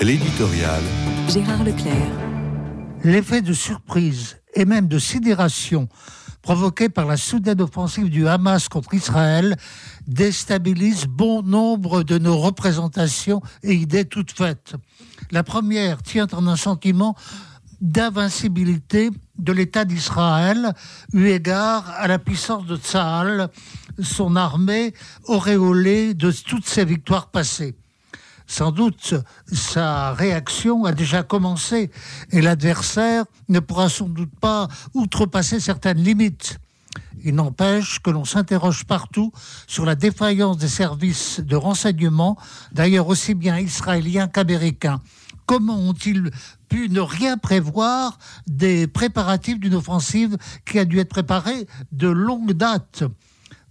L'éditorial. Gérard Leclerc. L'effet de surprise et même de sidération provoqué par la soudaine offensive du Hamas contre Israël déstabilise bon nombre de nos représentations et idées toutes faites. La première tient en un sentiment d'invincibilité de l'État d'Israël, eu égard à la puissance de Tzahal, son armée auréolée de toutes ses victoires passées. Sans doute, sa réaction a déjà commencé et l'adversaire ne pourra sans doute pas outrepasser certaines limites. Il n'empêche que l'on s'interroge partout sur la défaillance des services de renseignement, d'ailleurs aussi bien israéliens qu'américains. Comment ont-ils pu ne rien prévoir des préparatifs d'une offensive qui a dû être préparée de longue date?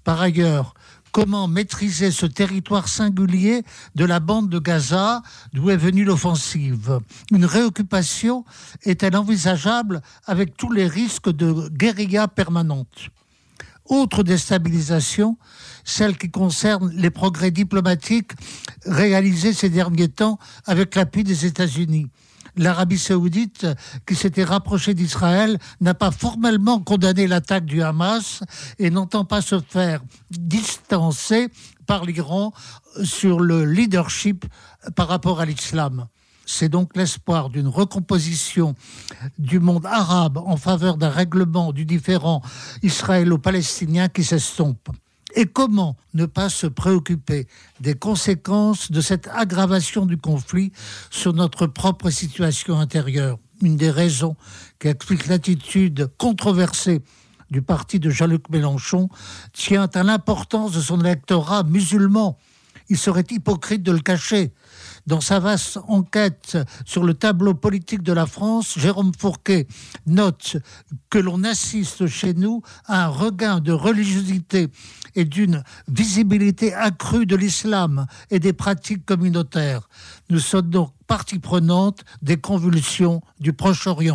Par ailleurs, comment maîtriser ce territoire singulier de la bande de Gaza d'où est venue l'offensive. Une réoccupation est-elle envisageable avec tous les risques de guérilla permanente? Autre déstabilisation, celle qui concerne les progrès diplomatiques réalisés ces derniers temps avec l'appui des États-Unis l'Arabie saoudite, qui s'était rapprochée d'Israël, n'a pas formellement condamné l'attaque du Hamas et n'entend pas se faire distancer par l'Iran sur le leadership par rapport à l'islam. C'est donc l'espoir d'une recomposition du monde arabe en faveur d'un règlement du différent israélo-palestinien qui s'estompe. Et comment ne pas se préoccuper des conséquences de cette aggravation du conflit sur notre propre situation intérieure? Une des raisons qui explique l'attitude controversée du parti de Jean-Luc Mélenchon tient à l'importance de son électorat musulman. Il serait hypocrite de le cacher. Dans sa vaste enquête sur le tableau politique de la France, Jérôme Fourquet note que l'on assiste chez nous à un regain de religiosité et d'une visibilité accrue de l'islam et des pratiques communautaires. Nous sommes donc partie prenante des convulsions du Proche-Orient.